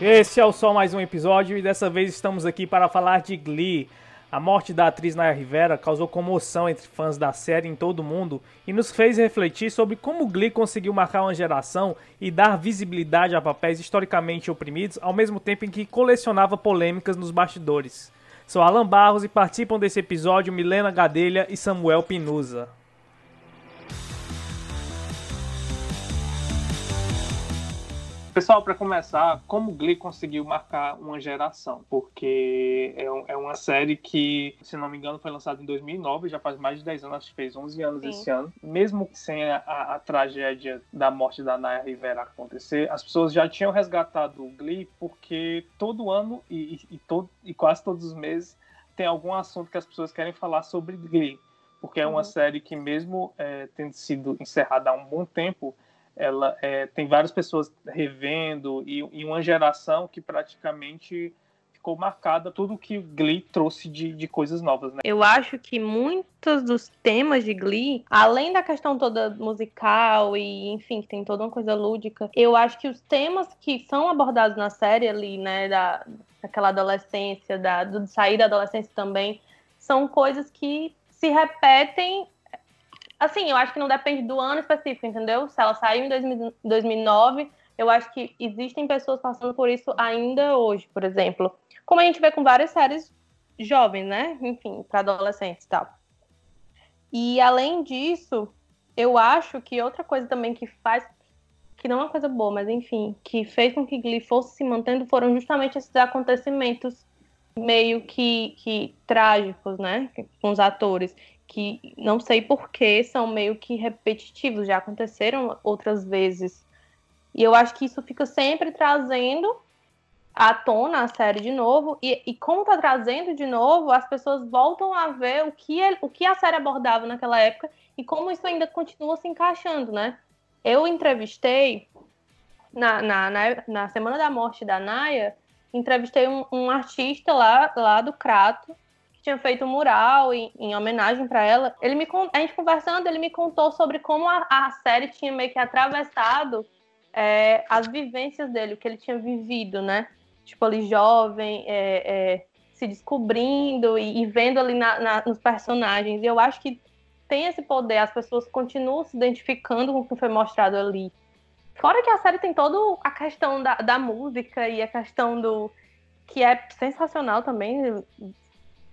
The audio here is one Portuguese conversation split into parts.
Esse é o só mais um episódio e dessa vez estamos aqui para falar de Glee. A morte da atriz Naya Rivera causou comoção entre fãs da série em todo o mundo e nos fez refletir sobre como Glee conseguiu marcar uma geração e dar visibilidade a papéis historicamente oprimidos, ao mesmo tempo em que colecionava polêmicas nos bastidores. Sou Alan Barros e participam desse episódio Milena Gadelha e Samuel Pinusa. Pessoal, para começar, como Glee conseguiu marcar uma geração? Porque é, é, uma série que, se não me engano, foi lançada em 2009, já faz mais de 10 anos, acho que fez 11 anos Sim. esse ano. Mesmo sem a, a, a, tragédia da morte da Naya Rivera acontecer, as pessoas já tinham resgatado o Glee porque todo ano e, e, e, todo, e quase todos os meses tem algum assunto que as pessoas querem falar sobre Glee. Porque é uma uhum. série que, mesmo é, tendo sido encerrada há um bom tempo, ela é, tem várias pessoas revendo e, e, uma geração que praticamente ficou marcada tudo que Glee trouxe de, de coisas novas, né? Eu acho que muitos dos temas de Glee, além da questão toda musical e, enfim, que tem toda uma coisa lúdica, eu acho que os temas que são abordados na série ali, né, da, daquela adolescência, da, do sair da adolescência também, são coisas que se repetem Assim, eu acho que não depende do ano específico, entendeu? Se ela saiu em 2009, eu acho que existem pessoas passando por isso ainda hoje, por exemplo. Como a gente vê com várias séries jovens, né? Enfim, para adolescentes e tal. E além disso, eu acho que outra coisa também que faz que não é uma coisa boa, mas enfim, que fez com que Glee fosse se mantendo foram justamente esses acontecimentos meio que, que trágicos, né, com os atores que não sei porquê são meio que repetitivos, já aconteceram outras vezes. E eu acho que isso fica sempre trazendo à tona a série de novo, e, e como tá trazendo de novo, as pessoas voltam a ver o que, ele, o que a série abordava naquela época e como isso ainda continua se encaixando, né? Eu entrevistei, na, na, na, na semana da morte da Naya, entrevistei um, um artista lá, lá do Crato, tinha feito um mural em, em homenagem para ela. Ele me a gente conversando, ele me contou sobre como a, a série tinha meio que atravessado é, as vivências dele, o que ele tinha vivido, né? Tipo, ali jovem, é, é, se descobrindo e, e vendo ali na, na, nos personagens. E eu acho que tem esse poder, as pessoas continuam se identificando com o que foi mostrado ali. Fora que a série tem toda a questão da, da música e a questão do. que é sensacional também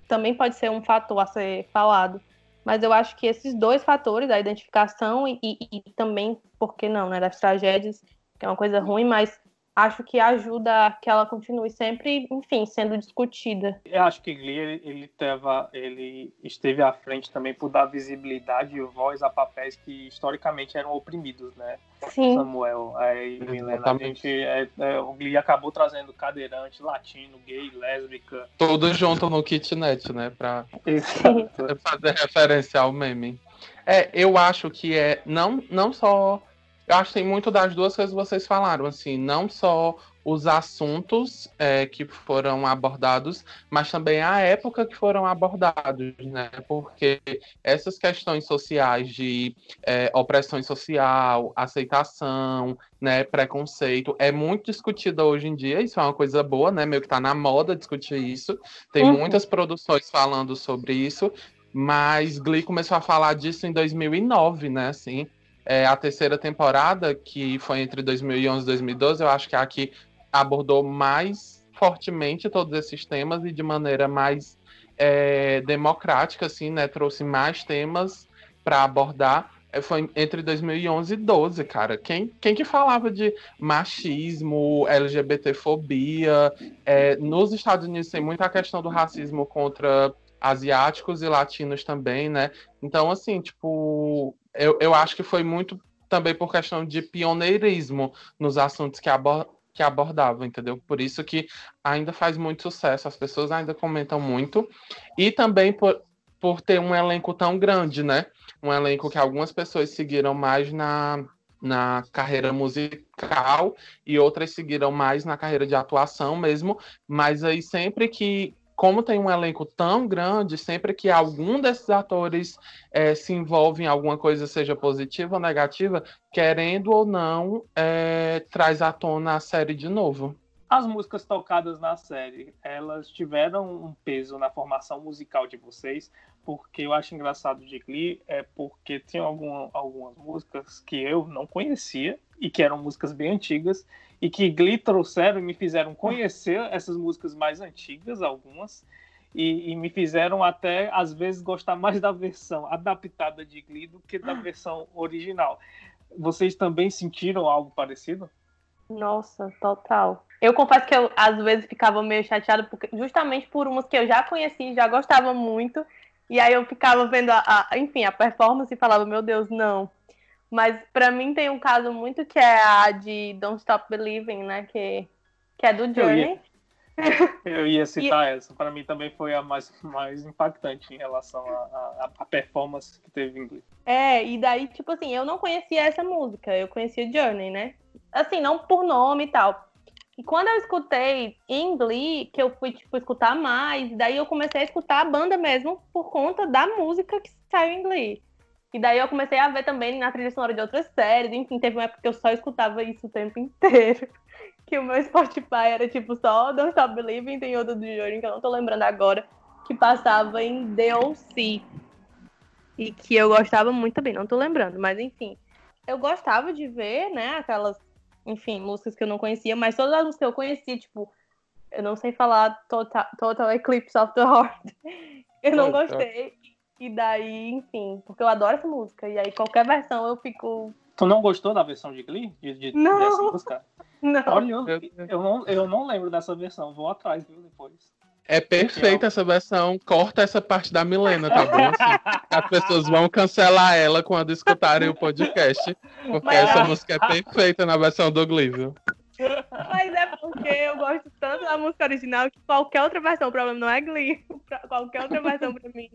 também pode ser um fator a ser falado. Mas eu acho que esses dois fatores, a identificação e, e, e também, por que não, né, das tragédias, que é uma coisa ruim, mas acho que ajuda que ela continue sempre, enfim, sendo discutida. Eu acho que Glee ele, ele, teva, ele esteve à frente também por dar visibilidade e voz a papéis que historicamente eram oprimidos, né? Sim. Samuel, aí Milena, a gente, é, é, o Glee acabou trazendo cadeirante, latino, gay, lésbica. Tudo junto no kitnet, né? Pra fazer referência ao meme. É, eu acho que é não, não só eu acho que tem muito das duas coisas que vocês falaram, assim, não só os assuntos é, que foram abordados, mas também a época que foram abordados, né? Porque essas questões sociais de é, opressão social, aceitação, né, preconceito, é muito discutida hoje em dia, isso é uma coisa boa, né? Meio que tá na moda discutir isso. Tem uhum. muitas produções falando sobre isso, mas Glee começou a falar disso em 2009, né? Assim, é, a terceira temporada, que foi entre 2011 e 2012, eu acho que é a que abordou mais fortemente todos esses temas e de maneira mais é, democrática, assim, né? Trouxe mais temas para abordar. É, foi entre 2011 e 12, cara. Quem, quem que falava de machismo, LGBTfobia? É, nos Estados Unidos tem muita questão do racismo contra asiáticos e latinos também, né? Então, assim, tipo, eu, eu acho que foi muito também por questão de pioneirismo nos assuntos que, abor que abordavam, entendeu? Por isso que ainda faz muito sucesso, as pessoas ainda comentam muito. E também por, por ter um elenco tão grande, né? Um elenco que algumas pessoas seguiram mais na, na carreira musical e outras seguiram mais na carreira de atuação mesmo, mas aí sempre que como tem um elenco tão grande, sempre que algum desses atores é, se envolve em alguma coisa, seja positiva ou negativa, querendo ou não, é, traz à tona a série de novo. As músicas tocadas na série, elas tiveram um peso na formação musical de vocês, porque eu acho engraçado de Glee é porque tem algum, algumas músicas que eu não conhecia e que eram músicas bem antigas e que Glee trouxeram e me fizeram conhecer essas músicas mais antigas, algumas, e, e, me fizeram até, às vezes, gostar mais da versão adaptada de Glee do que da versão original. Vocês também sentiram algo parecido? Nossa, total. Eu confesso que eu, às vezes, ficava meio chateada, porque, justamente por umas que eu já conheci, já gostava muito, e aí eu ficava vendo, a, a enfim, a performance e falava, meu Deus, não. Mas para mim tem um caso muito que é a de Don't Stop Believing, né? Que, que é do Journey. Eu ia citar e... essa. Para mim também foi a mais, mais impactante em relação à performance que teve em inglês. É, e daí, tipo assim, eu não conhecia essa música, eu conhecia Journey, né? Assim, não por nome e tal. E quando eu escutei em Glee, que eu fui, tipo, escutar mais, daí eu comecei a escutar a banda mesmo por conta da música que saiu em Glee. E daí eu comecei a ver também na trilha sonora de outras séries, enfim, teve uma época que eu só escutava isso o tempo inteiro que o meu Spotify era tipo só Don't Stop Believing, tem outro do Jordan que eu não tô lembrando agora, que passava em DLC. E que eu gostava muito também, não tô lembrando, mas enfim. Eu gostava de ver, né, aquelas, enfim, músicas que eu não conhecia, mas todas as músicas que eu conhecia, tipo, eu não sei falar Total, Total Eclipse of the Heart. Eu não gostei. E daí, enfim, porque eu adoro essa música. E aí, qualquer versão eu fico. Tu não gostou da versão de Glee? De, de, não. Dessa música? Não. Olha, eu, eu, não, eu não lembro dessa versão. Vou atrás, viu, depois. É perfeita essa versão. Corta essa parte da Milena, tá bom? Assim, as pessoas vão cancelar ela quando escutarem o podcast. Porque Mas... essa música é perfeita na versão do Glee, viu? Mas é porque eu gosto tanto da música original que qualquer outra versão, o problema não é Glee. qualquer outra versão pra mim,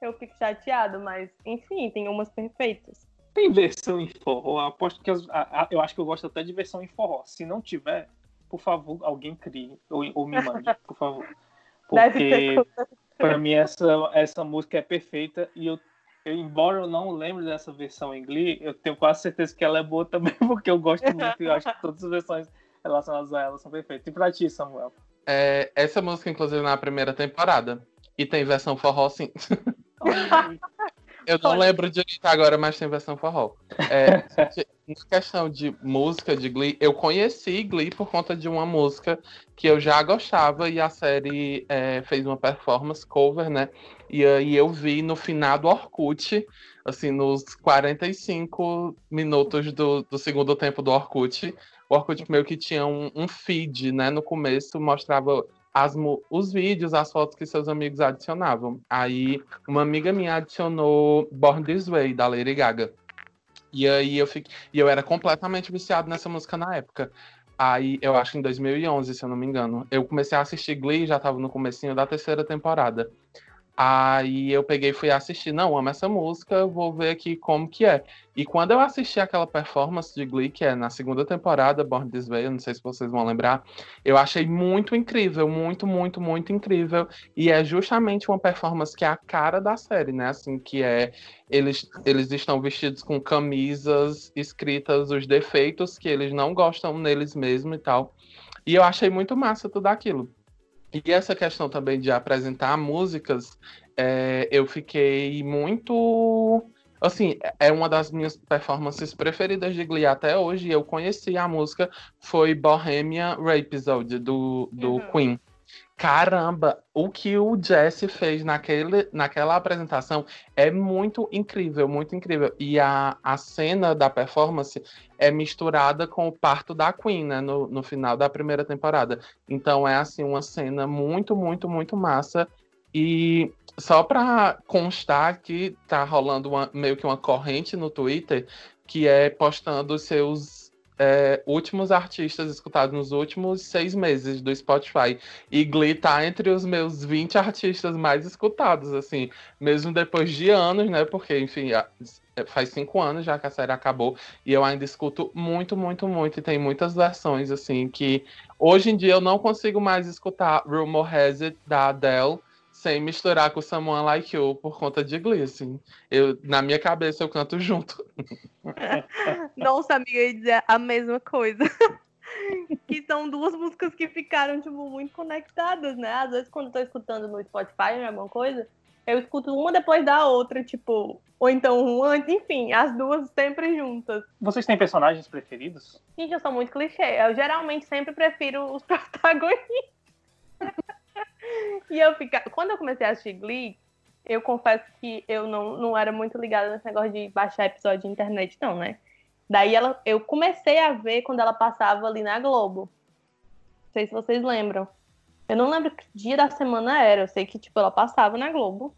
eu fico chateado. Mas, enfim, tem umas perfeitas. Tem versão em forró. Aposto que as, a, a, eu acho que eu gosto até de versão em forró. Se não tiver, por favor, alguém crie ou, ou me mande, por favor. Porque para mim essa, essa música é perfeita e eu, eu, embora eu não lembre dessa versão em Glee, eu tenho quase certeza que ela é boa também, porque eu gosto muito e eu acho que todas as versões relacionadas a ela são perfeitas. E pra ti, Samuel? É, essa música, inclusive, na primeira temporada. E tem versão forró, sim. Eu não lembro de onde tá agora, mas tem versão forró. É, em questão de música de Glee, eu conheci Glee por conta de uma música que eu já gostava e a série é, fez uma performance cover, né? E aí eu vi no final do Orkut, assim, nos 45 minutos do, do segundo tempo do Orkut, o Orkut meio que tinha um, um feed, né? No começo mostrava as, os vídeos, as fotos que seus amigos adicionavam. Aí uma amiga minha adicionou Born This Way, da Lady Gaga. E aí eu fiquei, e eu era completamente viciado nessa música na época. Aí, eu acho que em 2011, se eu não me engano, eu comecei a assistir Glee, já tava no comecinho da terceira temporada. Aí eu peguei e fui assistir, não, amo essa música, vou ver aqui como que é. E quando eu assisti aquela performance de Glee, que é na segunda temporada, Born This Way, não sei se vocês vão lembrar, eu achei muito incrível, muito, muito, muito incrível. E é justamente uma performance que é a cara da série, né? Assim, que é eles, eles estão vestidos com camisas escritas os defeitos que eles não gostam neles mesmos e tal. E eu achei muito massa tudo aquilo. E essa questão também de apresentar músicas, é, eu fiquei muito. Assim, é uma das minhas performances preferidas de Glee até hoje. Eu conheci a música, foi Bohemian Rhapsody, do, do uhum. Queen. Caramba, o que o Jesse fez naquele, naquela apresentação é muito incrível, muito incrível. E a, a cena da performance é misturada com o parto da Queen, né, no, no final da primeira temporada. Então é assim uma cena muito, muito, muito massa. E só para constar que tá rolando uma, meio que uma corrente no Twitter que é postando seus é, últimos artistas escutados nos últimos seis meses do Spotify. E Glee tá entre os meus 20 artistas mais escutados, assim, mesmo depois de anos, né? Porque, enfim, é, faz cinco anos já que a série acabou e eu ainda escuto muito, muito, muito. E tem muitas versões, assim, que hoje em dia eu não consigo mais escutar Rumor Has It da Adele sem misturar com Someone Like You por conta de Glee, assim. Eu, na minha cabeça eu canto junto. Nossa, amiga, eu ia dizer a mesma coisa. que são duas músicas que ficaram, tipo, muito conectadas, né? Às vezes, quando eu tô escutando no Spotify ou alguma coisa, eu escuto uma depois da outra, tipo, ou então uma, enfim, as duas sempre juntas. Vocês têm personagens preferidos? Gente, eu sou muito clichê. Eu geralmente sempre prefiro os protagonistas. E eu fica... Quando eu comecei a assistir Glee, eu confesso que eu não, não era muito ligada nesse negócio de baixar episódio de internet, não, né? Daí ela, eu comecei a ver quando ela passava ali na Globo. Não sei se vocês lembram. Eu não lembro que dia da semana era. Eu sei que, tipo, ela passava na Globo.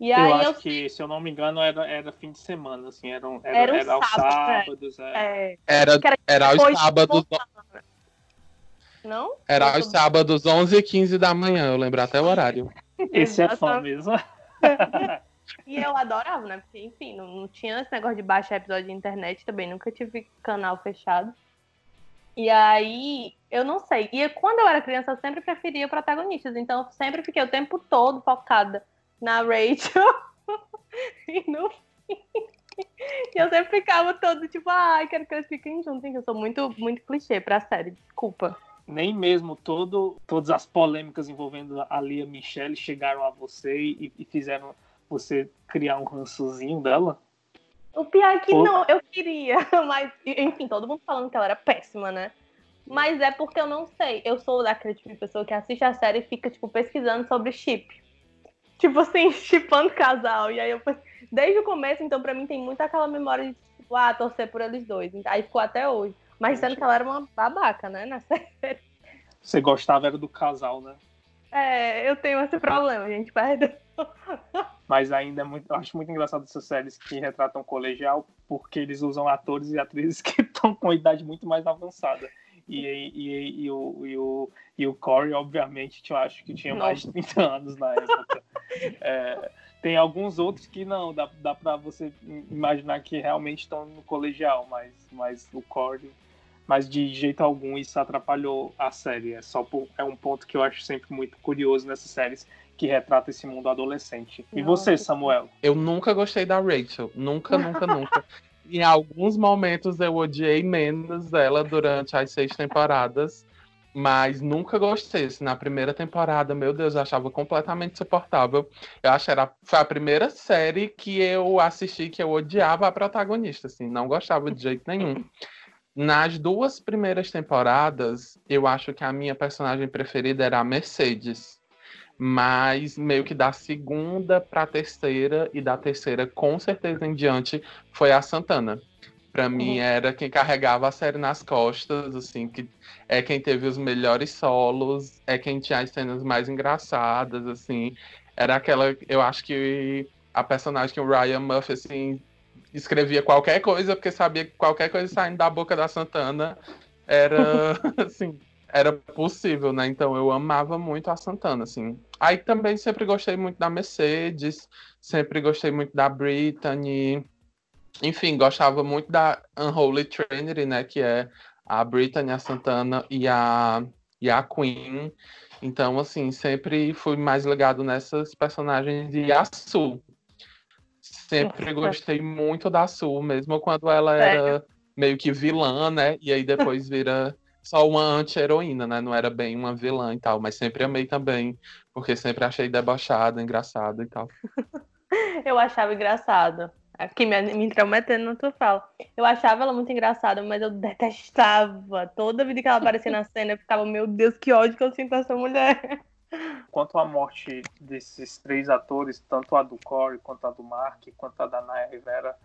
E aí eu acho eu... que, se eu não me engano, era, era fim de semana, assim, era, era, era, era aos sábados. É. É. Era, era, era aos sábados. Não? Era aos sábados, 11 e 15 da manhã, eu lembro até o horário. Esse é fã mesmo. e eu adorava, né? Porque, enfim, não, não tinha esse negócio de baixar episódio de internet também, nunca tive canal fechado. E aí, eu não sei. E quando eu era criança, eu sempre preferia protagonistas. Então, eu sempre fiquei o tempo todo focada na Rachel e no fim. E eu sempre ficava todo tipo, ai, ah, quero que eles fiquem juntos. Eu sou muito, muito clichê pra série, desculpa. Nem mesmo todo, todas as polêmicas envolvendo a Lia Michelle chegaram a você e, e fizeram você criar um rançozinho dela? O pior é que Ou... não, eu queria, mas enfim, todo mundo falando que ela era péssima, né? Mas é porque eu não sei. Eu sou daquele tipo de pessoa que assiste a série e fica, tipo, pesquisando sobre chip tipo assim, chipando casal. E aí eu desde o começo, então pra mim tem muito aquela memória de, tipo, ah, torcer por eles dois. Aí ficou até hoje. Mas sendo que ela era uma babaca, né, na série. Você gostava era do casal, né? É, eu tenho esse problema, gente, perdão. Mas ainda é muito, eu acho muito engraçado essas séries que retratam colegial, porque eles usam atores e atrizes que estão com idade muito mais avançada. E, e, e, o, e, o, e o Corey, obviamente, eu acho que tinha mais de 30 anos na época. É, tem alguns outros que não, dá, dá para você imaginar que realmente estão no colegial, mas, mas o Corey. Mas de jeito algum isso atrapalhou a série. É, só por, é um ponto que eu acho sempre muito curioso nessas séries que retrata esse mundo adolescente. E você, Samuel? Eu nunca gostei da Rachel. Nunca, nunca, nunca em alguns momentos eu odiei menos ela durante as seis temporadas, mas nunca gostei. Assim, na primeira temporada, meu Deus, eu achava completamente insuportável. Eu acho que era, foi a primeira série que eu assisti que eu odiava a protagonista, assim, não gostava de jeito nenhum. Nas duas primeiras temporadas, eu acho que a minha personagem preferida era a Mercedes mas meio que da segunda para a terceira e da terceira com certeza em diante foi a Santana. Para uhum. mim era quem carregava a série nas costas, assim, que é quem teve os melhores solos, é quem tinha as cenas mais engraçadas, assim. Era aquela, eu acho que a personagem que o Ryan Murphy assim escrevia qualquer coisa porque sabia que qualquer coisa saindo da boca da Santana era assim era possível, né? Então eu amava muito a Santana, assim. Aí também sempre gostei muito da Mercedes, sempre gostei muito da Britney. Enfim, gostava muito da Unholy Trinity, né? Que é a Britney, a Santana e a, e a Queen. Então, assim, sempre fui mais ligado nessas personagens de a Sul. Sempre gostei muito da Sul, mesmo quando ela era meio que vilã, né? E aí depois vira só uma anti-heroína, né? Não era bem uma vilã e tal, mas sempre amei também, porque sempre achei debochada, engraçada e tal. eu achava engraçado. Aqui me, me intrometendo na tua fala. Eu achava ela muito engraçada, mas eu detestava. Toda vida que ela aparecia na cena, eu ficava, meu Deus, que ódio que eu sinto essa mulher. Quanto à morte desses três atores, tanto a do Corey, quanto a do Mark, quanto a da Naya Rivera,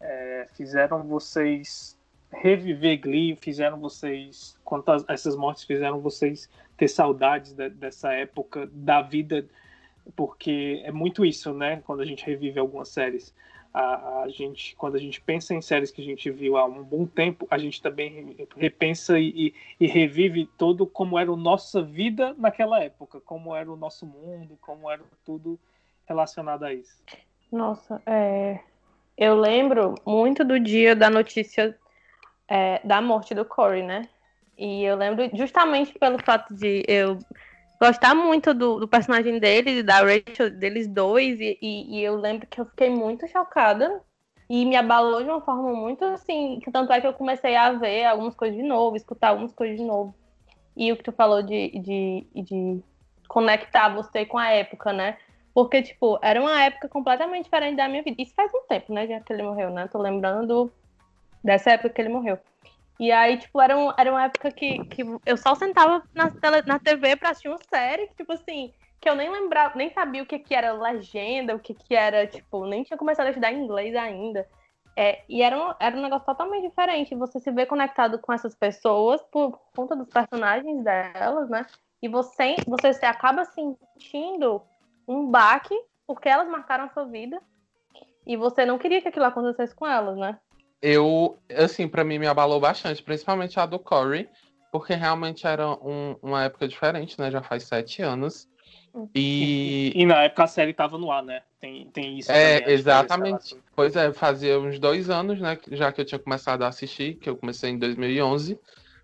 é, fizeram vocês reviver Glee fizeram vocês, quantas essas mortes fizeram vocês ter saudades de, dessa época da vida, porque é muito isso, né? Quando a gente revive algumas séries, a, a, gente, quando a gente pensa em séries que a gente viu há um bom tempo, a gente também repensa e, e, revive todo como era a nossa vida naquela época, como era o nosso mundo, como era tudo relacionado a isso. Nossa, é... eu lembro muito do dia da notícia é, da morte do Corey, né? E eu lembro justamente pelo fato de eu gostar muito do, do personagem dele, da Rachel, deles dois, e, e, e, eu lembro que eu fiquei muito chocada E me abalou de uma forma muito assim, que tanto é que eu comecei a ver algumas coisas de novo, escutar algumas coisas de novo. E o que tu falou de, de, de conectar você com a época, né? Porque, tipo, era uma época completamente diferente da minha vida. Isso faz um tempo, né? Já que ele morreu, né? Tô lembrando dessa época que ele morreu. E aí, tipo, era, um, era uma época que, que eu só sentava na, tele, na TV pra assistir uma série, tipo assim, que eu nem lembrava, nem sabia o que, que era legenda, o que, que era, tipo, nem tinha começado a estudar inglês ainda. É, e era um, era um negócio totalmente diferente. Você se vê conectado com essas pessoas por conta dos personagens delas, né? E você, você se acaba sentindo um baque porque elas marcaram a sua vida e você não queria que aquilo acontecesse com elas, né? Eu, assim, para mim me abalou bastante, principalmente a do Corey, porque realmente era um, uma época diferente, né? Já faz sete anos. E... e na época a série tava no ar, né? Tem, tem isso. É, também, exatamente. Pois é, fazia uns dois anos, né? Já que eu tinha começado a assistir, que eu comecei em 2011.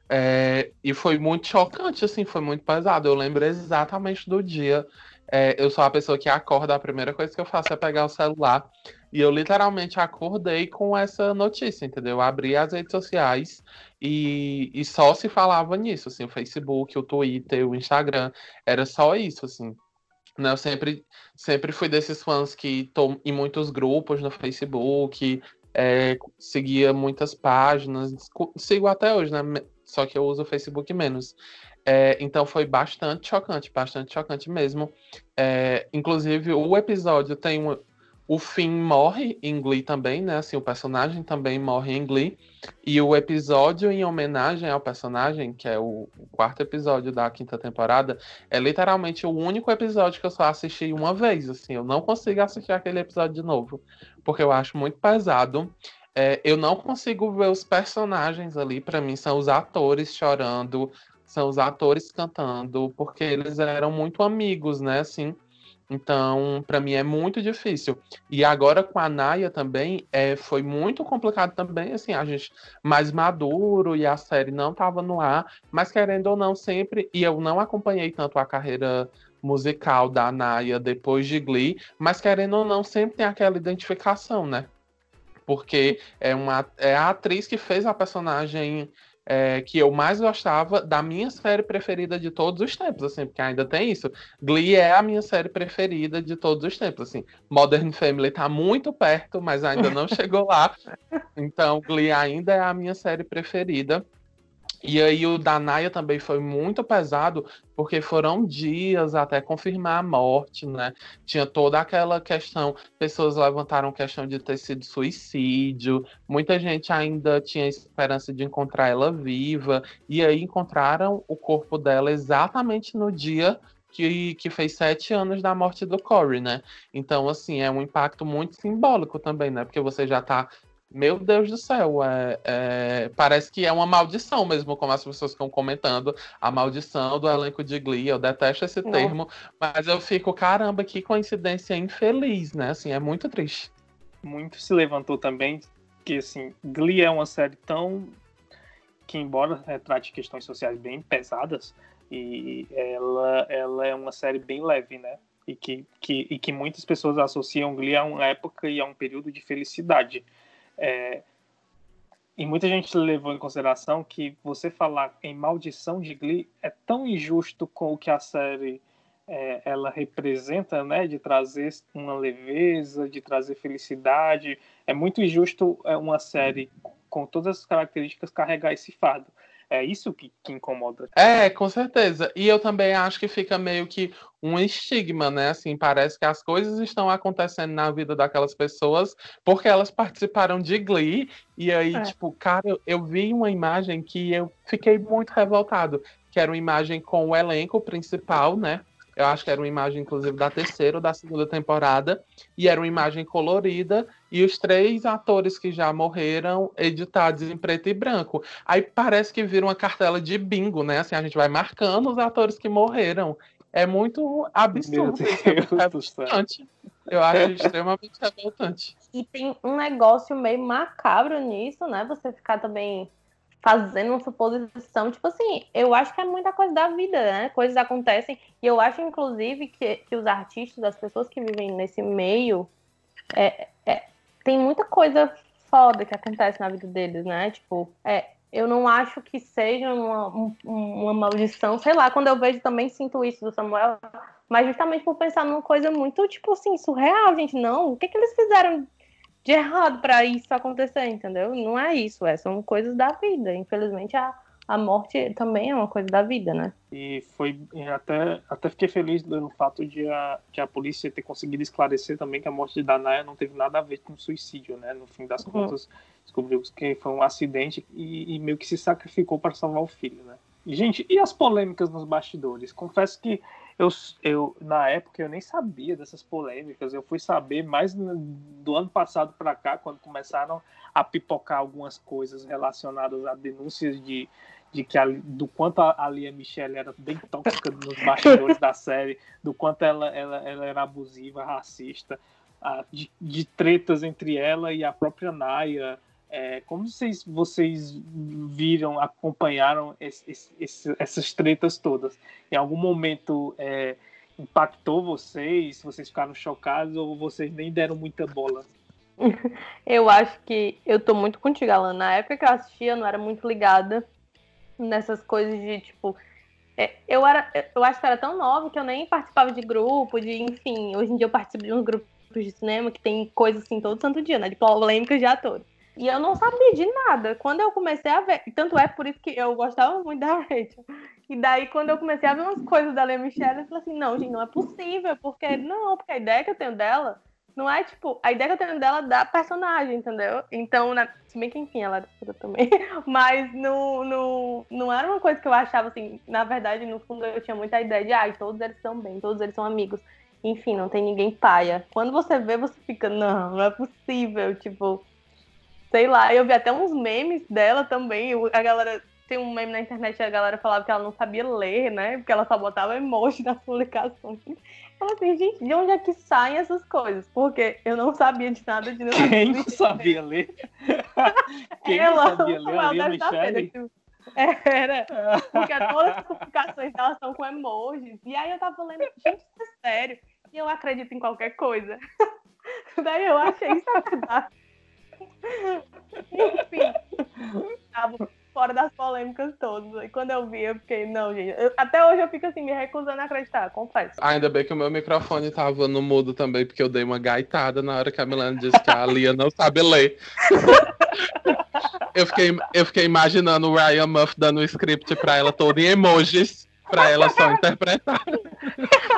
É, e foi muito chocante, assim, foi muito pesado. Eu lembro exatamente do dia. É, eu sou a pessoa que acorda, a primeira coisa que eu faço é pegar o celular. E eu literalmente acordei com essa notícia, entendeu? Eu abri as redes sociais e, e só se falava nisso, assim, o Facebook, o Twitter, o Instagram, era só isso, assim. Né? Eu sempre, sempre fui desses fãs que estão em muitos grupos no Facebook, é, seguia muitas páginas, sigo até hoje, né? Só que eu uso o Facebook menos. É, então foi bastante chocante, bastante chocante mesmo. É, inclusive, o episódio tem um, o Finn morre em Glee também, né? Assim, o personagem também morre em Glee. E o episódio em homenagem ao personagem, que é o, quarto episódio da quinta temporada, é literalmente o único episódio que eu só assisti uma vez. Assim, eu não consigo assistir aquele episódio de novo, porque eu acho muito pesado. É, eu não consigo ver os personagens ali, para mim são os atores chorando, são os atores cantando, porque eles eram muito amigos, né? Assim, então, para mim é muito difícil. E agora com a Naya também, é, foi muito complicado também, assim, a gente mais maduro e a série não estava no ar, mas querendo ou não, sempre, e eu não acompanhei tanto a carreira musical da Naya depois de Glee, mas querendo ou não, sempre tem aquela identificação, né? Porque é, uma, é a atriz que fez a personagem é, que eu mais gostava da minha série preferida de todos os tempos, assim, porque ainda tem isso. Glee é a minha série preferida de todos os tempos, assim. Modern Family tá muito perto, mas ainda não chegou lá. Então, Glee ainda é a minha série preferida. E aí o da Naya também foi muito pesado, porque foram dias até confirmar a morte, né? Tinha toda aquela questão, pessoas levantaram questão de ter sido suicídio, muita gente ainda tinha esperança de encontrar ela viva, e aí encontraram o corpo dela exatamente no dia que, que, fez sete anos da morte do Corey, né? Então, assim, é um impacto muito simbólico também, né? Porque você já tá meu Deus do céu, é, é, parece que é uma maldição mesmo, como as pessoas estão comentando. A maldição do elenco de Glee, eu detesto esse Não. termo, mas eu fico, caramba, que coincidência infeliz, né? Assim, é muito triste. Muito se levantou também que, assim, Glee é uma série tão. que, embora retrate questões sociais bem pesadas, e ela, ela é uma série bem leve, né? E que, que, e que muitas pessoas associam Glee a uma época e a um período de felicidade. É, e muita gente levou em consideração que você falar em maldição de Glee é tão injusto com o que a série é, ela representa, né, de trazer uma leveza, de trazer felicidade. É muito injusto é, uma série com todas as características carregar esse fardo. É isso que, que, incomoda. É, com certeza. E eu também acho que fica meio que um estigma, né? Assim, parece que as coisas estão acontecendo na vida daquelas pessoas porque elas participaram de Glee. E aí, é. tipo, cara, eu, eu vi uma imagem que eu fiquei muito revoltado. Que era uma imagem com o elenco principal, né? Eu acho que era uma imagem, inclusive, da terceira ou da segunda temporada. E era uma imagem colorida. E os três atores que já morreram, editados em preto e branco. Aí parece que vira uma cartela de bingo, né? Assim, a gente vai marcando os atores que morreram. É muito absurdo. É revoltante. Eu acho extremamente revoltante. E tem um negócio meio macabro nisso, né? Você ficar também fazendo uma suposição. Tipo assim, eu acho que é muita coisa da vida, né? Coisas acontecem. E eu acho, inclusive, que, que os artistas, as pessoas que vivem nesse meio, é, é, tem muita coisa foda que acontece na vida deles, né? Tipo, é, eu não acho que seja uma, uma maldição, sei lá, quando eu vejo também sinto isso do Samuel, mas justamente por pensar numa coisa muito, tipo assim, surreal, gente, não, o que que eles fizeram de errado para isso acontecer, entendeu? Não é isso, é, são coisas da vida, infelizmente a a morte também é uma coisa da vida, né? E foi até, até fiquei feliz no fato de a, de a polícia ter conseguido esclarecer também que a morte de Danaya não teve nada a ver com suicídio, né? No fim das uhum. contas, descobriu que foi um acidente e, e meio que se sacrificou para salvar o filho, né? E, gente, e as polêmicas nos bastidores? Confesso que eu, eu na época eu nem sabia dessas polêmicas. Eu fui saber mais do ano passado para cá, quando começaram a pipocar algumas coisas relacionadas a denúncias de de que a, do quanto a, Lia Michelle era bem tóxica nos bastidores da série, do quanto ela, ela, ela era abusiva, racista, a, de, de, tretas entre ela e a própria Naya. É, como vocês, vocês viram, acompanharam esse, esse, essas tretas todas? Em algum momento é, impactou vocês? Vocês ficaram chocados ou vocês nem deram muita bola? Eu acho que eu tô muito contigo, Alan. Na época que eu assistia, eu não era muito ligada nessas coisas de tipo. É, eu, era, eu acho que era tão nova que eu nem participava de grupo, de, enfim, hoje em dia eu participo de uns grupos de cinema que tem coisas assim todo santo dia, né? De polêmicas de atores. E eu não sabia de nada. Quando eu comecei a ver, tanto é por isso que eu gostava muito da Rachel. E daí, quando eu comecei a ver umas coisas da Lea Michelle, eu falei assim, não, gente, não é possível, porque não, porque a ideia que eu tenho dela não é tipo, a ideia que eu tenho dela da personagem, entendeu? Então, na, se bem que enfim, ela era puta também, mas no, no, não era uma coisa que eu achava assim, na verdade, no fundo eu tinha muita ideia de, ai, ah, todos eles estão bem, todos eles são amigos. Enfim, não tem ninguém paia. Quando você vê, você fica, não, não é possível, tipo, sei lá, eu vi até uns memes dela também, a galera tem um meme na internet a galera falava que ela não sabia ler, né? Porque ela só botava emoji nas publicações. Fala assim, gente, de onde é que saem essas coisas? Porque eu não sabia de nada de nada. Quem não sabia ler? Quem ela, não sabia ler? A Lia Michele? Tipo, era. Porque todas as publicações delas são com emojis. E aí eu tava lendo, gente, isso é sério. E eu acredito em qualquer coisa. Daí eu achei isso verdade. Enfim. Tava fora das polêmicas todas. E quando eu vi, eu fiquei, não, gente. Eu, até hoje eu fico assim, me recusando a acreditar, confesso. Ainda bem que o meu microfone tava no mudo também, porque eu dei uma gaitada na hora que a Milana disse que a Lia não sabe ler. eu, fiquei, eu fiquei imaginando o Ryan Muff dando o script pra ela todo em emojis. Pra ela só interpretar.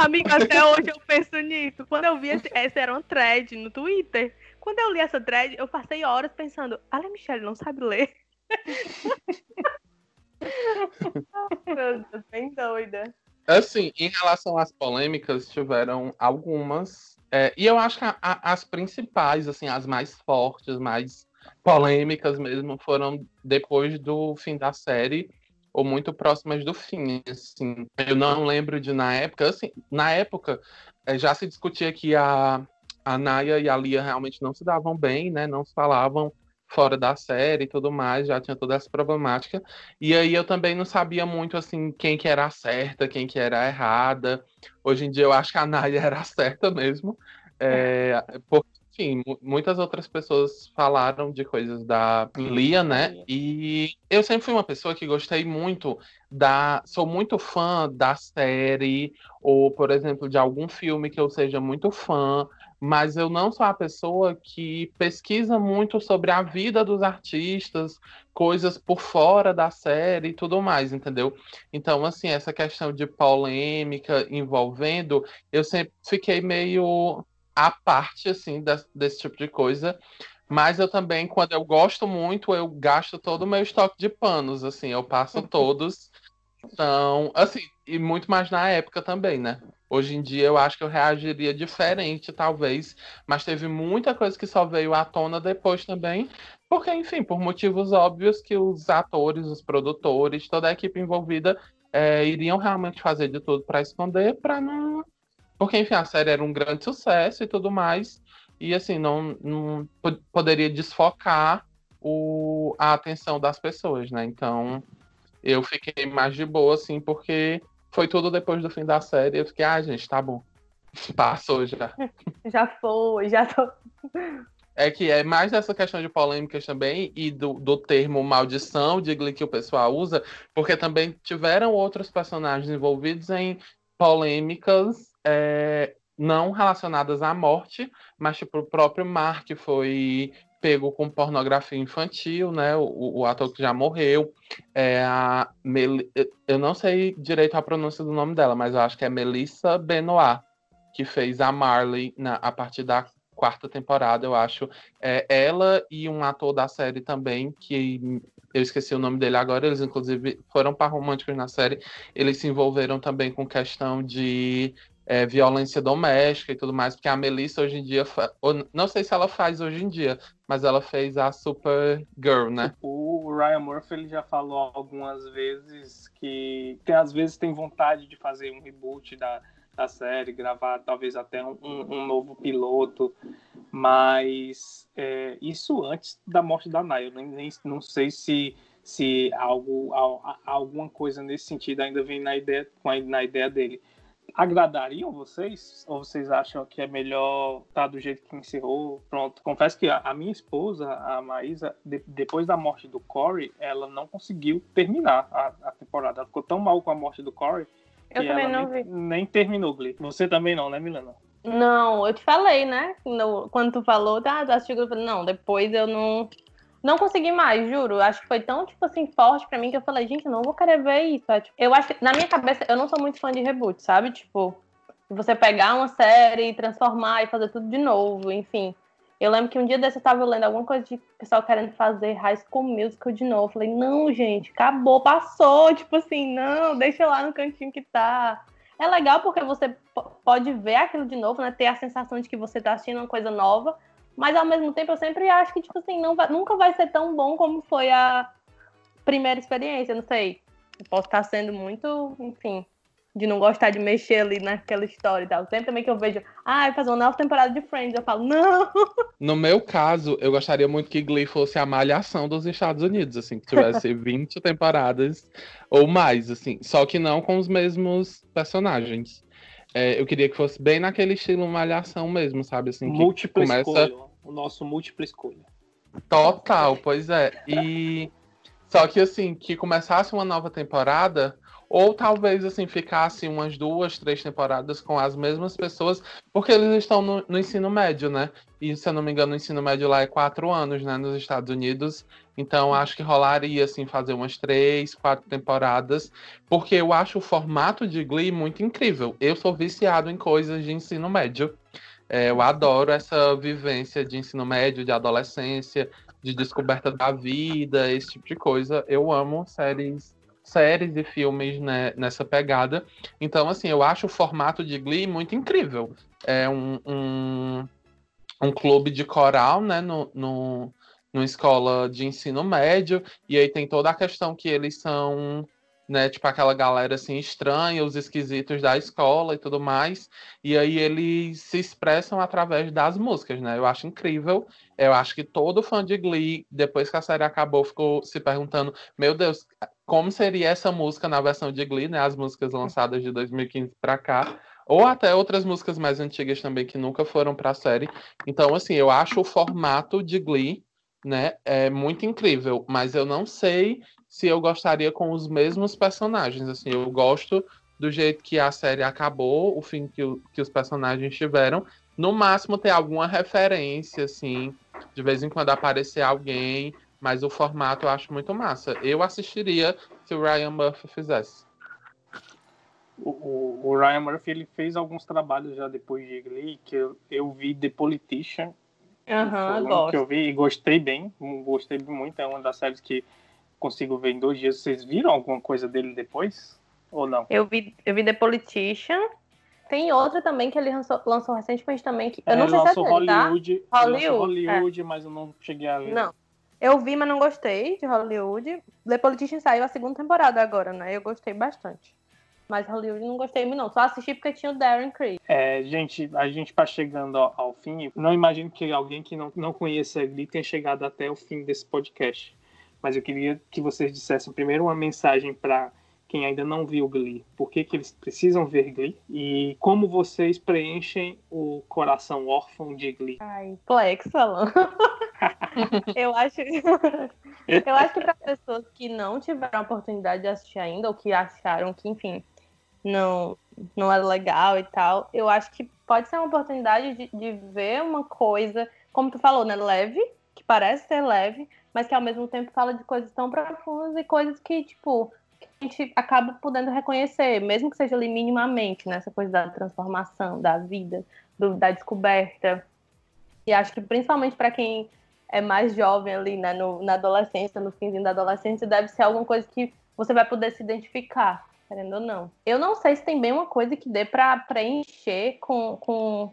Amiga, até hoje eu penso nisso. Quando eu vi esse, essa era uma thread no Twitter. Quando eu li essa thread, eu passei horas pensando, a Michelle não sabe ler. Meu Deus, bem doida. Assim, em relação às polêmicas, tiveram algumas. É, e eu acho que a, a, as principais, assim, as mais fortes, mais polêmicas mesmo, foram depois do fim da série, ou muito próximas do fim. Assim. Eu não lembro de na época, assim, na época é, já se discutia que a, a Naya e a Lia realmente não se davam bem, né? Não se falavam fora da série e tudo mais, já tinha toda essa problemática. E aí eu também não sabia muito assim quem que era a certa, quem que era a errada. Hoje em dia eu acho que a Naya era a certa mesmo. É, porque, enfim, muitas outras pessoas falaram de coisas da Lia, né? E eu sempre fui uma pessoa que gostei muito da. Sou muito fã da série, ou, por exemplo, de algum filme que eu seja muito fã mas eu não sou a pessoa que pesquisa muito sobre a vida dos artistas, coisas por fora da série e tudo mais, entendeu? Então, assim, essa questão de polêmica envolvendo, eu sempre fiquei meio à parte, assim, desse, desse tipo de coisa. Mas eu também, quando eu gosto muito, eu gasto todo o meu estoque de panos, assim, eu passo todos. Então, assim, e muito mais na época também, né? Hoje em dia eu acho que eu reagiria diferente, talvez, mas teve muita coisa que só veio à tona depois também, porque, enfim, por motivos óbvios que os atores, os produtores, toda a equipe envolvida é, iriam realmente fazer de tudo para esconder, para não. Porque, enfim, a série era um grande sucesso e tudo mais, e assim, não, não poderia desfocar o, a atenção das pessoas, né? Então, eu fiquei mais de boa, assim, porque foi tudo depois do fim da série. Eu fiquei, ah, gente, tá bom. Passou já. já foi, já tô. é que é mais dessa questão de polêmicas também e do, do termo maldição de Glee que o pessoal usa, porque também tiveram outros personagens envolvidos em polêmicas é, não relacionadas à morte, mas tipo o próprio Mark foi pego com pornografia infantil, né? O, o ator que já morreu. É a Mel... Eu não sei direito a pronúncia do nome dela, mas eu acho que é Melissa Benoit, que fez a Marley na, a partir da quarta temporada, eu acho. É ela e um ator da série também, que eu esqueci o nome dele agora, eles inclusive foram para românticos na série. Eles se envolveram também com questão de é, violência doméstica e tudo mais, porque a Melissa hoje em dia, não sei se ela faz hoje em dia, mas ela fez a Supergirl, né? O Ryan Murphy ele já falou algumas vezes que tem, às vezes tem vontade de fazer um reboot da, da série, gravar talvez até um, um novo piloto, mas é, isso antes da morte da Naya. Eu nem, nem não sei se se algo, alguma coisa nesse sentido ainda vem na ideia, na ideia dele agradariam vocês? Ou vocês acham que é melhor estar tá do jeito que encerrou? Pronto. Confesso que a, a minha esposa, a Maísa, de, depois da morte do Corey, ela não conseguiu terminar a, a, temporada. Ela ficou tão mal com a morte do Corey eu que ela nem, nem, terminou, Glee. Você também não, né, Milena? Não, eu te falei, né? No, quando tu falou, tá, tu assistiu, eu falei, não, depois eu não não consegui mais, juro. Acho que foi tão, tipo assim, forte pra mim que eu falei, gente, eu não vou querer ver isso. É, tipo, eu acho que, na minha cabeça, eu não sou muito fã de reboot, sabe? Tipo, você pegar uma série e transformar e fazer tudo de novo, enfim. Eu lembro que um dia desse eu tava lendo alguma coisa de pessoal querendo fazer High School Musical de novo. Falei, não, gente, acabou, passou. Tipo assim, não, deixa lá no cantinho que tá. É legal porque você pode ver aquilo de novo, né? Ter a sensação de que você tá assistindo uma coisa nova, mas ao mesmo tempo eu sempre acho que, tipo assim, não vai, nunca vai ser tão bom como foi a primeira experiência, não sei. Eu posso estar sendo muito, enfim, de não gostar de mexer ali naquela história e tal. Sempre também que eu vejo, ah, fazer uma nova temporada de Friends, eu falo, não! No meu caso, eu gostaria muito que Glee fosse a malhação dos Estados Unidos, assim, que tivesse 20 temporadas ou mais, assim, só que não com os mesmos personagens. É, eu queria que fosse bem naquele estilo malhação mesmo, sabe? Assim, que Múltipla começa... escolha o nosso múltipla escolha. Total, pois é. E só que assim, que começasse uma nova temporada, ou talvez assim ficasse umas duas, três temporadas com as mesmas pessoas, porque eles estão no, no, ensino médio, né? E se eu não me engano, o ensino médio lá é quatro anos, né? Nos Estados Unidos. Então acho que rolaria assim fazer umas três, quatro temporadas, porque eu acho o formato de Glee muito incrível. Eu sou viciado em coisas de ensino médio. É, eu adoro essa vivência de ensino médio, de adolescência, de descoberta da vida, esse tipo de coisa. Eu amo séries, séries e filmes né, nessa pegada. Então, assim, eu acho o formato de Glee muito incrível. É um, um, um clube de coral, né, no, no, numa escola de ensino médio, e aí tem toda a questão que eles são né? Tipo aquela galera assim estranha, os esquisitos da escola e tudo mais. E aí eles se expressam através das músicas, né? Eu acho incrível. Eu acho que todo fã de Glee, depois que a série acabou, ficou se perguntando: meu Deus, como seria essa música na versão de Glee, né? As músicas lançadas de 2015 para cá. Ou até outras músicas mais antigas também que nunca foram para a série. Então, assim, eu acho o formato de Glee né, é muito incrível, mas eu não sei se eu gostaria com os mesmos personagens. Assim, eu gosto do jeito que a série acabou, o fim que, o, que os personagens tiveram. No máximo ter alguma referência, assim, de vez em quando aparecer alguém, mas o formato eu acho muito massa. Eu assistiria se o Ryan Murphy fizesse. O, o, o Ryan Murphy ele fez alguns trabalhos já depois de Glee, que eu, eu vi The Politician. Aham, uhum, que eu vi e gostei bem, gostei muito. É uma das séries que consigo ver em dois dias. Vocês viram alguma coisa dele depois? Ou não? Eu vi, eu vi The Politician. Tem outra também que ele lançou, lançou recentemente também. Que, eu é, não sei se é Hollywood, tá? Hollywood, Hollywood é. mas eu não cheguei a ver. Não. Eu vi, mas não gostei de Hollywood. The Politician saiu a segunda temporada agora, né? Eu gostei bastante. Mas Hollywood não gostei muito, não. Só assisti porque tinha o Darren Criss. É, gente, a gente tá chegando ao, ao, fim. Não imagino que alguém que não, não conheça Glee tenha chegado até o fim desse podcast mas eu queria que vocês dissessem primeiro uma mensagem para quem ainda não viu Glee, por que, que eles precisam ver Glee e como vocês preenchem o coração órfão de Glee. Ai, complexo, Alan. eu acho, eu acho que para pessoas que não tiveram a oportunidade de assistir ainda ou que acharam que, enfim, não não é legal e tal, eu acho que pode ser uma oportunidade de, de ver uma coisa, como tu falou, né, leve, que parece ser leve, mas que ao mesmo tempo fala de coisas tão profundas e coisas que, tipo, a gente acaba podendo reconhecer, mesmo que seja ali minimamente, nessa né, coisa da transformação, da vida, do, da descoberta. E acho que principalmente para quem é mais jovem ali, né, no, na adolescência, no finzinho da adolescência, deve ser alguma coisa que você vai poder se identificar, querendo ou não. Eu não sei se tem bem uma coisa que dê para preencher com, com,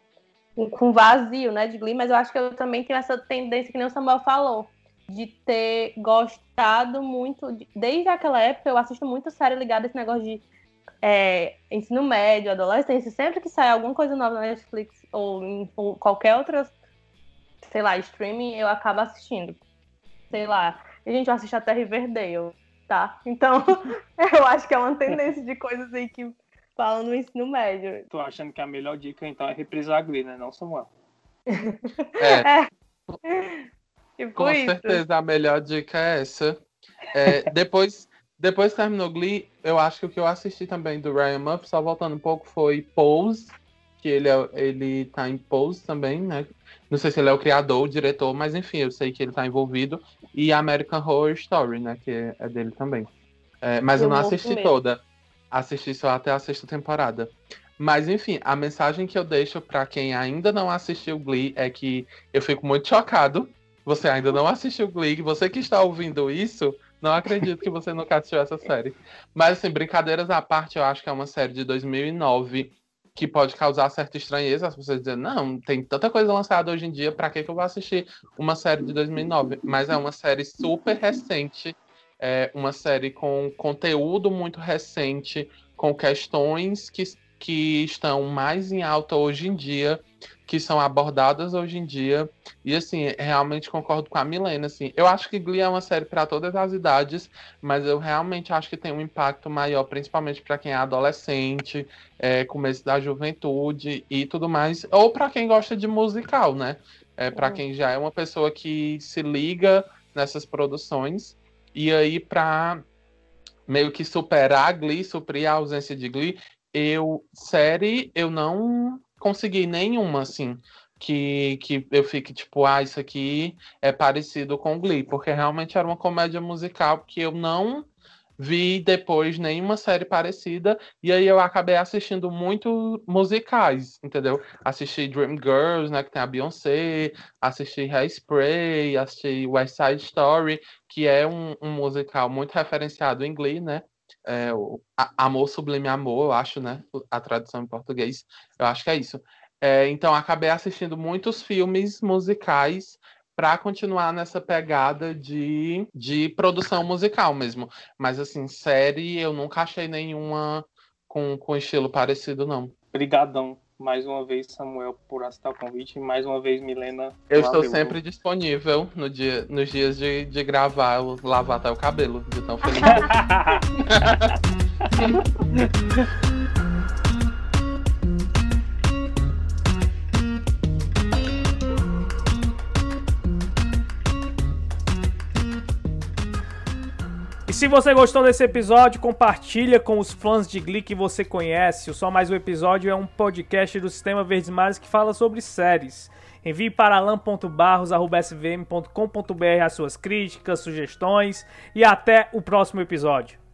com vazio, né, de Glee, mas eu acho que eu também tenho essa tendência que nem o Samuel falou, de ter gostado muito, de, desde aquela época eu assisto muito série ligada a esse negócio de é, ensino médio, adolescência, sempre que sai alguma coisa nova na Netflix ou em ou qualquer outra, sei lá, streaming, eu acabo assistindo. Sei lá, a gente assiste até Riverdale, tá? Então, eu acho que é uma tendência de coisas aí que falam no ensino médio. Tô achando que a melhor dica, então, é reprisar a Glee, né? Não, Samuel? É. é. Tipo Com isso. certeza a melhor dica é essa. É, depois, depois terminou Glee, eu acho que o que eu assisti também do Ryan Murphy, só voltando um pouco, foi Pose, que ele, é, ele tá em Pose também, né? Não sei se ele é o criador, o diretor, mas enfim, eu sei que ele tá envolvido. E American Horror Story, né? Que é dele também. É, mas eu, eu não assisti toda. Assisti só até a sexta temporada. Mas enfim, a mensagem que eu deixo para quem ainda não assistiu Glee é que eu fico muito chocado você ainda não assistiu Glee, você que está ouvindo isso, não acredito que você nunca assistiu essa série. Mas, assim, brincadeiras à parte, eu acho que é uma série de 2009 que pode causar certa estranheza as pessoas dizendo, não, tem tanta coisa lançada hoje em dia, para que, que eu vou assistir uma série de 2009? Mas é uma série super recente, é uma série com conteúdo muito recente, com questões que, que estão mais em alta hoje em dia que são abordadas hoje em dia. E assim, realmente concordo com a Milena, assim. Eu acho que Glee é uma série para todas as idades, mas eu realmente acho que tem um impacto maior, principalmente para quem é adolescente, é, começo da juventude e tudo mais, ou para quem gosta de musical, né? É, para quem já é uma pessoa que se liga nessas produções. E aí, para meio que superar a Glee, suprir a ausência de Glee, eu, série, eu não consegui nenhuma, assim, que, que eu fique tipo, ah, isso aqui é parecido com Glee, porque realmente era uma comédia musical que eu não vi depois nenhuma série parecida, e aí eu acabei assistindo muito musicais, entendeu? Assisti Dreamgirls, né, que tem a Beyoncé, assisti Hairspray, assisti West Side Story, que é um, um musical muito referenciado em Glee, né? É, o Amor Sublime Amor, eu acho, né? A tradução em português. Eu acho que é isso. É, então, acabei assistindo muitos filmes musicais para continuar nessa pegada de, de produção musical mesmo. Mas, assim, série eu nunca achei nenhuma com, com estilo parecido, não. Obrigadão mais uma vez, Samuel, por aceitar o convite. Mais uma vez, Milena. Eu estou sempre disponível no dia, nos dias de, de gravar, lavar até o cabelo, de tão feliz. se você gostou desse episódio, compartilha com os fãs de Glee que você conhece. O Só Mais Um Episódio é um podcast do Sistema Verdes Mares que fala sobre séries. Envie para alan.barros.svm.com.br as suas críticas, sugestões e até o próximo episódio.